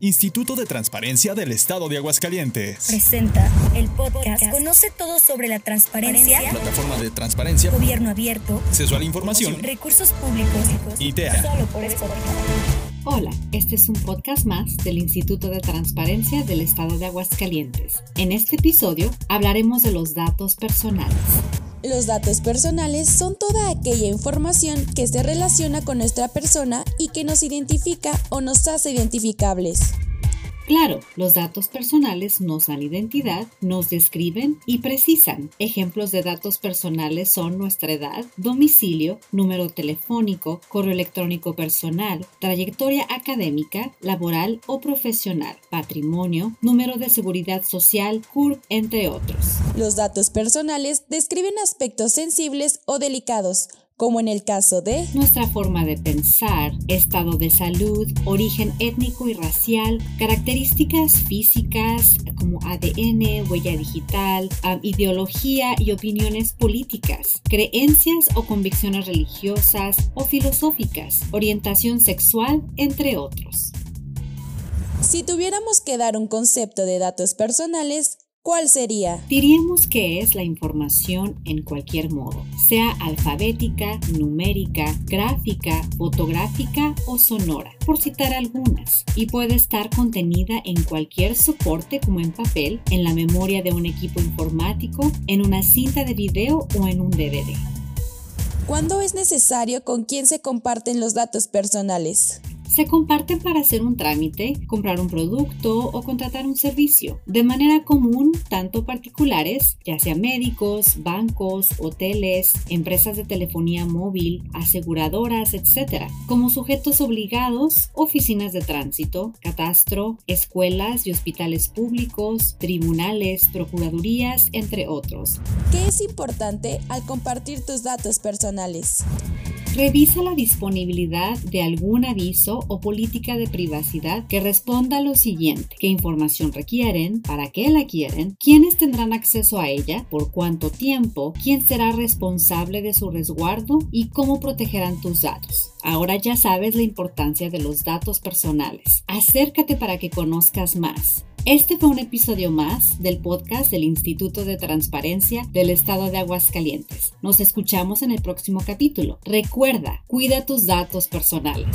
Instituto de Transparencia del Estado de Aguascalientes. Presenta el podcast Conoce todo sobre la transparencia, Plataforma de transparencia, gobierno abierto, acceso a la información recursos públicos y TEA. Solo por Spotify. Hola, este es un podcast más del Instituto de Transparencia del Estado de Aguascalientes. En este episodio hablaremos de los datos personales. Los datos personales son toda aquella información que se relaciona con nuestra persona y que nos identifica o nos hace identificables. Claro, los datos personales nos dan identidad, nos describen y precisan. Ejemplos de datos personales son nuestra edad, domicilio, número telefónico, correo electrónico personal, trayectoria académica, laboral o profesional, patrimonio, número de seguridad social, CURP, entre otros. Los datos personales describen aspectos sensibles o delicados, como en el caso de nuestra forma de pensar, estado de salud, origen étnico y racial, características físicas como ADN, huella digital, um, ideología y opiniones políticas, creencias o convicciones religiosas o filosóficas, orientación sexual, entre otros. Si tuviéramos que dar un concepto de datos personales, ¿Cuál sería? Diríamos que es la información en cualquier modo, sea alfabética, numérica, gráfica, fotográfica o sonora, por citar algunas, y puede estar contenida en cualquier soporte como en papel, en la memoria de un equipo informático, en una cinta de video o en un DVD. ¿Cuándo es necesario con quién se comparten los datos personales? Se comparten para hacer un trámite, comprar un producto o contratar un servicio. De manera común, tanto particulares, ya sea médicos, bancos, hoteles, empresas de telefonía móvil, aseguradoras, etc., como sujetos obligados, oficinas de tránsito, catastro, escuelas y hospitales públicos, tribunales, procuradurías, entre otros. ¿Qué es importante al compartir tus datos personales? Revisa la disponibilidad de algún aviso o política de privacidad que responda a lo siguiente. ¿Qué información requieren? ¿Para qué la quieren? ¿Quiénes tendrán acceso a ella? ¿Por cuánto tiempo? ¿Quién será responsable de su resguardo? ¿Y cómo protegerán tus datos? Ahora ya sabes la importancia de los datos personales. Acércate para que conozcas más. Este fue un episodio más del podcast del Instituto de Transparencia del Estado de Aguascalientes. Nos escuchamos en el próximo capítulo. Recuerda, cuida tus datos personales.